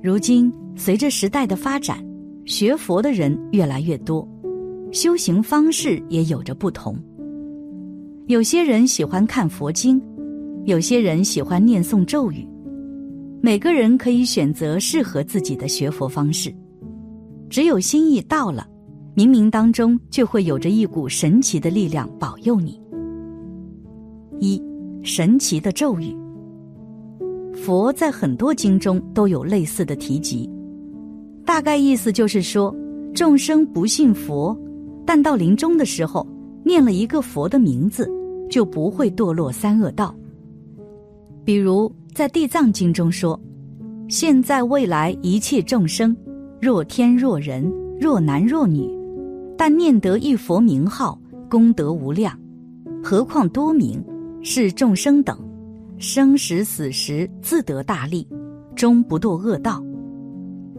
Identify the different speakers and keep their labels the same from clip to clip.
Speaker 1: 如今随着时代的发展，学佛的人越来越多，修行方式也有着不同。有些人喜欢看佛经，有些人喜欢念诵咒语，每个人可以选择适合自己的学佛方式。只有心意到了，冥冥当中就会有着一股神奇的力量保佑你。一神奇的咒语，佛在很多经中都有类似的提及，大概意思就是说，众生不信佛，但到临终的时候念了一个佛的名字，就不会堕落三恶道。比如在地藏经中说：“现在未来一切众生。”若天若人，若男若女，但念得一佛名号，功德无量。何况多名，是众生等，生时死时自得大利，终不堕恶道。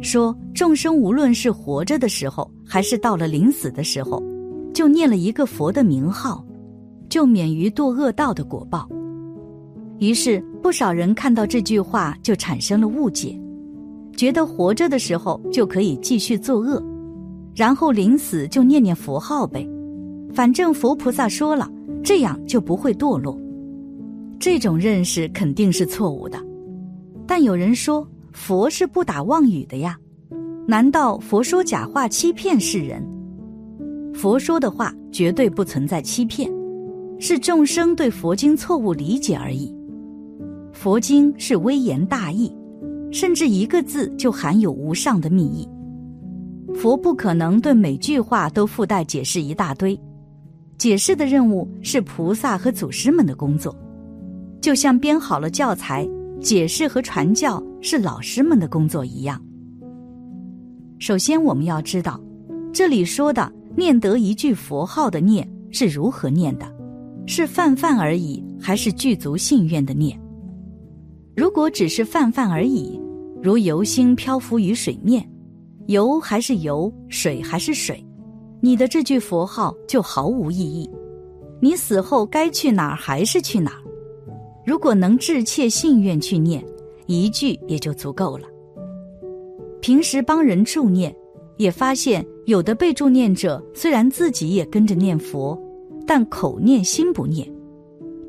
Speaker 1: 说众生无论是活着的时候，还是到了临死的时候，就念了一个佛的名号，就免于堕恶道的果报。于是不少人看到这句话，就产生了误解。觉得活着的时候就可以继续作恶，然后临死就念念佛号呗，反正佛菩萨说了，这样就不会堕落。这种认识肯定是错误的。但有人说佛是不打妄语的呀，难道佛说假话欺骗世人？佛说的话绝对不存在欺骗，是众生对佛经错误理解而已。佛经是微言大义。甚至一个字就含有无上的密意，佛不可能对每句话都附带解释一大堆，解释的任务是菩萨和祖师们的工作，就像编好了教材，解释和传教是老师们的工作一样。首先，我们要知道，这里说的念得一句佛号的念是如何念的，是泛泛而已，还是具足信愿的念？如果只是泛泛而已，如油星漂浮于水面，油还是油，水还是水，你的这句佛号就毫无意义。你死后该去哪儿还是去哪儿。如果能志切信愿去念，一句也就足够了。平时帮人助念，也发现有的被助念者虽然自己也跟着念佛，但口念心不念，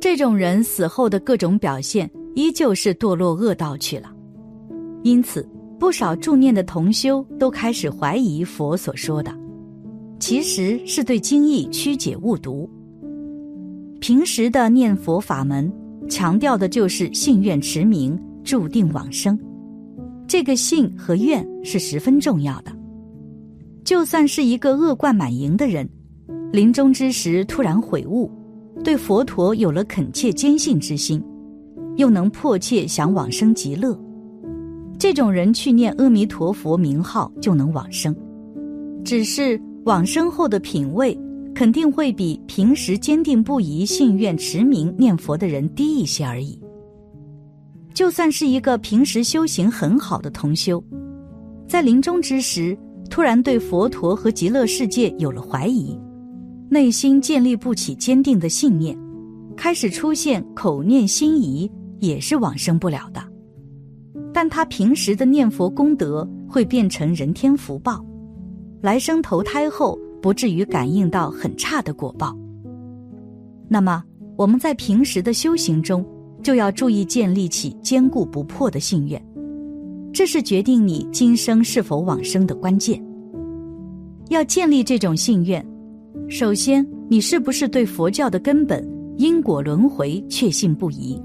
Speaker 1: 这种人死后的各种表现。依旧是堕落恶道去了，因此不少助念的同修都开始怀疑佛所说的，其实是对经义曲解误读。平时的念佛法门强调的就是信愿持名，注定往生。这个信和愿是十分重要的。就算是一个恶贯满盈的人，临终之时突然悔悟，对佛陀有了恳切坚信之心。又能迫切想往生极乐，这种人去念阿弥陀佛名号就能往生，只是往生后的品位肯定会比平时坚定不移信愿持名念佛的人低一些而已。就算是一个平时修行很好的同修，在临终之时突然对佛陀和极乐世界有了怀疑，内心建立不起坚定的信念，开始出现口念心疑。也是往生不了的，但他平时的念佛功德会变成人天福报，来生投胎后不至于感应到很差的果报。那么我们在平时的修行中就要注意建立起坚固不破的信愿，这是决定你今生是否往生的关键。要建立这种信愿，首先你是不是对佛教的根本因果轮回确信不疑？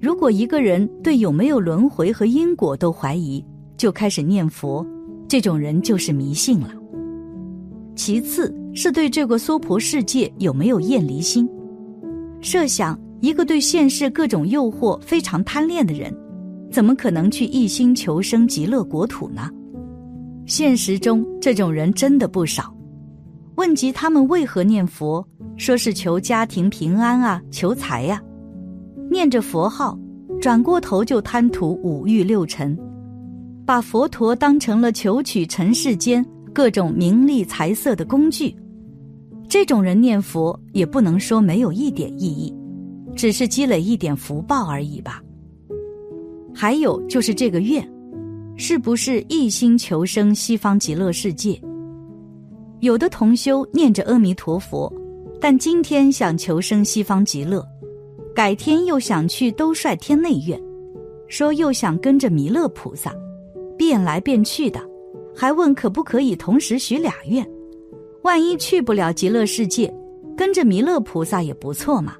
Speaker 1: 如果一个人对有没有轮回和因果都怀疑，就开始念佛，这种人就是迷信了。其次是对这个娑婆世界有没有厌离心。设想一个对现世各种诱惑非常贪恋的人，怎么可能去一心求生极乐国土呢？现实中这种人真的不少。问及他们为何念佛，说是求家庭平安啊，求财呀。念着佛号，转过头就贪图五欲六尘，把佛陀当成了求取尘世间各种名利财色的工具。这种人念佛也不能说没有一点意义，只是积累一点福报而已吧。还有就是这个愿，是不是一心求生西方极乐世界？有的同修念着阿弥陀佛，但今天想求生西方极乐，改天又想去兜率天内院，说又想跟着弥勒菩萨，变来变去的，还问可不可以同时许俩愿？万一去不了极乐世界，跟着弥勒菩萨也不错嘛。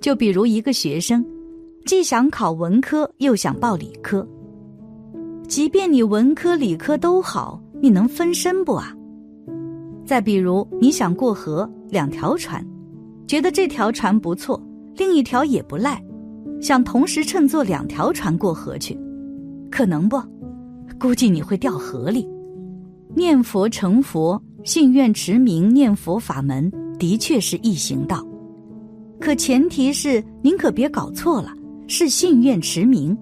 Speaker 1: 就比如一个学生，既想考文科，又想报理科。即便你文科、理科都好，你能分身不啊？再比如你想过河，两条船，觉得这条船不错，另一条也不赖，想同时乘坐两条船过河去，可能不？估计你会掉河里。念佛成佛，信愿持名念佛法门，的确是易行道。可前提是您可别搞错了，是信愿持名。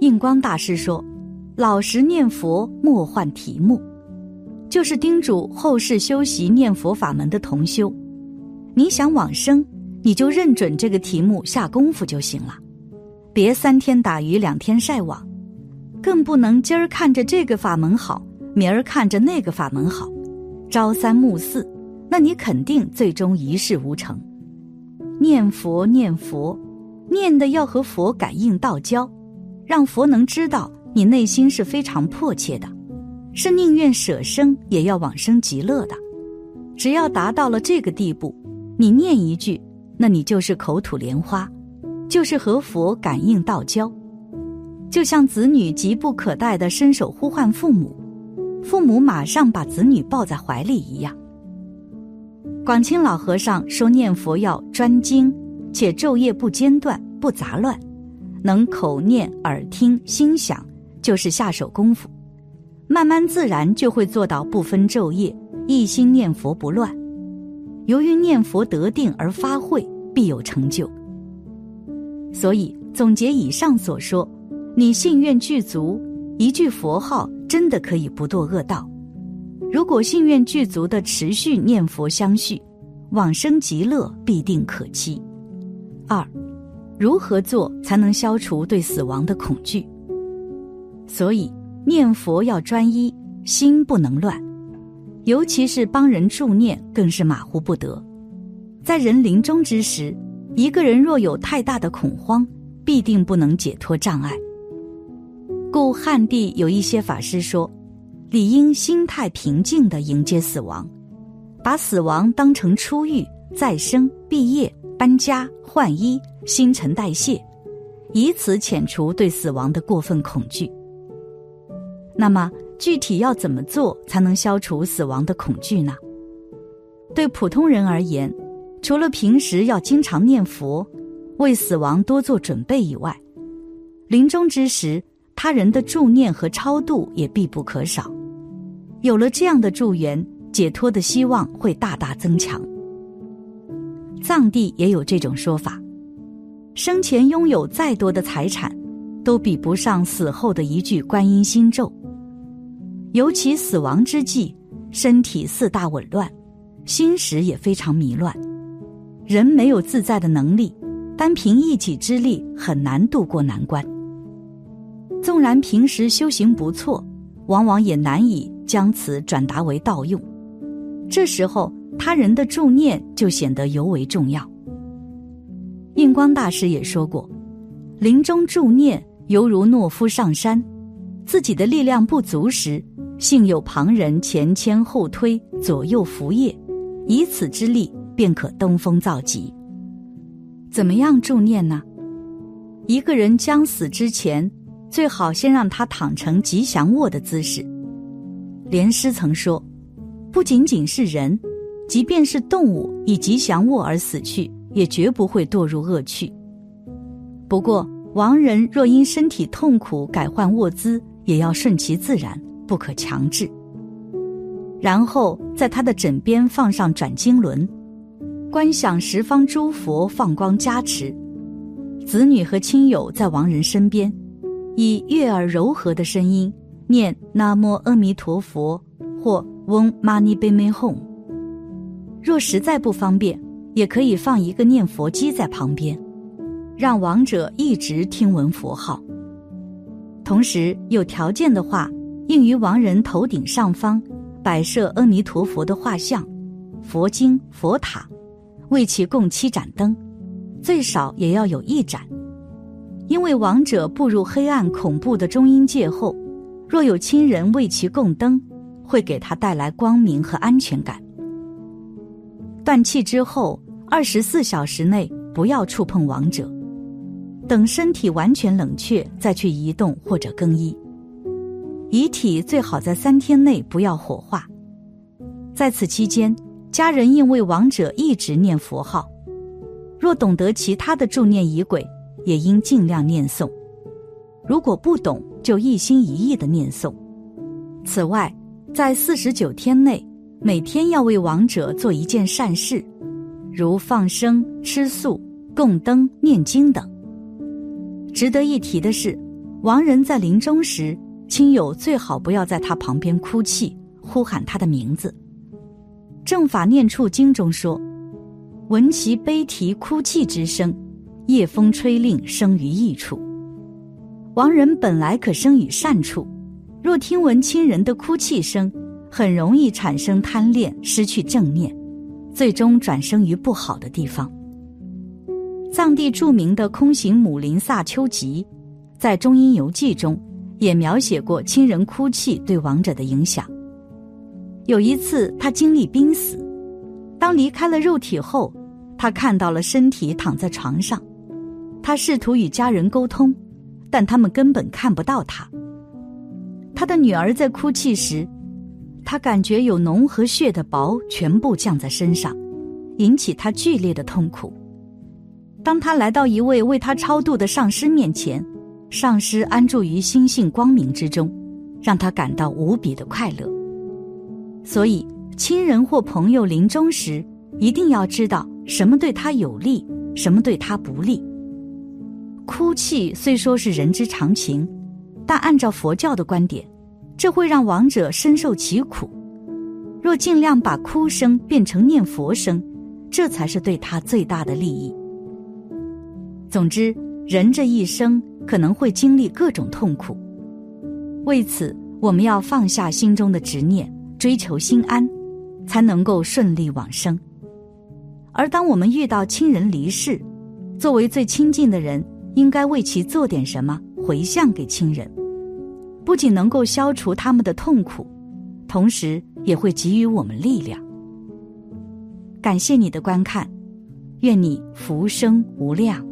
Speaker 1: 印光大师说：“老实念佛，莫换题目。”就是叮嘱后世修习念佛法门的同修，你想往生，你就认准这个题目下功夫就行了，别三天打鱼两天晒网，更不能今儿看着这个法门好，明儿看着那个法门好，朝三暮四，那你肯定最终一事无成。念佛念佛，念的要和佛感应道交，让佛能知道你内心是非常迫切的，是宁愿舍生也要往生极乐的。只要达到了这个地步，你念一句，那你就是口吐莲花，就是和佛感应道交，就像子女急不可待的伸手呼唤父母，父母马上把子女抱在怀里一样。广清老和尚说：“念佛要专精，且昼夜不间断、不杂乱，能口念、耳听、心想，就是下手功夫，慢慢自然就会做到不分昼夜，一心念佛不乱。由于念佛得定而发慧，必有成就。所以总结以上所说，你信愿具足，一句佛号真的可以不堕恶道。”如果信愿具足的持续念佛相续，往生极乐必定可期。二，如何做才能消除对死亡的恐惧？所以念佛要专一，心不能乱，尤其是帮人助念，更是马虎不得。在人临终之时，一个人若有太大的恐慌，必定不能解脱障碍。故汉地有一些法师说。理应心态平静的迎接死亡，把死亡当成出狱、再生、毕业、搬家、换衣、新陈代谢，以此遣除对死亡的过分恐惧。那么，具体要怎么做才能消除死亡的恐惧呢？对普通人而言，除了平时要经常念佛，为死亡多做准备以外，临终之时，他人的助念和超度也必不可少。有了这样的助缘，解脱的希望会大大增强。藏地也有这种说法：生前拥有再多的财产，都比不上死后的一句观音心咒。尤其死亡之际，身体四大紊乱，心识也非常迷乱，人没有自在的能力，单凭一己之力很难渡过难关。纵然平时修行不错，往往也难以。将此转达为道用，这时候他人的助念就显得尤为重要。印光大师也说过，临终助念犹如懦夫上山，自己的力量不足时，幸有旁人前牵后推、左右扶叶，以此之力便可登峰造极。怎么样助念呢？一个人将死之前，最好先让他躺成吉祥卧的姿势。莲师曾说：“不仅仅是人，即便是动物以吉祥卧而死去，也绝不会堕入恶趣。不过，亡人若因身体痛苦改换卧姿，也要顺其自然，不可强制。然后在他的枕边放上转经轮，观想十方诸佛放光加持，子女和亲友在亡人身边，以悦耳柔和的声音。”念南无阿弥陀佛或嗡嘛呢呗咪吽。若实在不方便，也可以放一个念佛机在旁边，让亡者一直听闻佛号。同时有条件的话，应于亡人头顶上方摆设阿弥陀佛的画像、佛经、佛塔，为其供七盏灯，最少也要有一盏。因为亡者步入黑暗恐怖的中阴界后，若有亲人为其供灯，会给他带来光明和安全感。断气之后，二十四小时内不要触碰亡者，等身体完全冷却再去移动或者更衣。遗体最好在三天内不要火化。在此期间，家人应为亡者一直念佛号。若懂得其他的助念仪轨。也应尽量念诵，如果不懂，就一心一意的念诵。此外，在四十九天内，每天要为亡者做一件善事，如放生、吃素、供灯、念经等。值得一提的是，亡人在临终时，亲友最好不要在他旁边哭泣、呼喊他的名字。正法念处经中说：“闻其悲啼哭泣之声。”夜风吹令生于异处，亡人本来可生于善处，若听闻亲人的哭泣声，很容易产生贪恋，失去正念，最终转生于不好的地方。藏地著名的空行母林萨丘吉，在《中英游记》中也描写过亲人哭泣对亡者的影响。有一次，他经历濒死，当离开了肉体后，他看到了身体躺在床上。他试图与家人沟通，但他们根本看不到他。他的女儿在哭泣时，他感觉有脓和血的薄全部降在身上，引起他剧烈的痛苦。当他来到一位为他超度的上师面前，上师安住于心性光明之中，让他感到无比的快乐。所以，亲人或朋友临终时，一定要知道什么对他有利，什么对他不利。哭泣虽说是人之常情，但按照佛教的观点，这会让亡者深受其苦。若尽量把哭声变成念佛声，这才是对他最大的利益。总之，人这一生可能会经历各种痛苦，为此我们要放下心中的执念，追求心安，才能够顺利往生。而当我们遇到亲人离世，作为最亲近的人，应该为其做点什么，回向给亲人，不仅能够消除他们的痛苦，同时也会给予我们力量。感谢你的观看，愿你福生无量。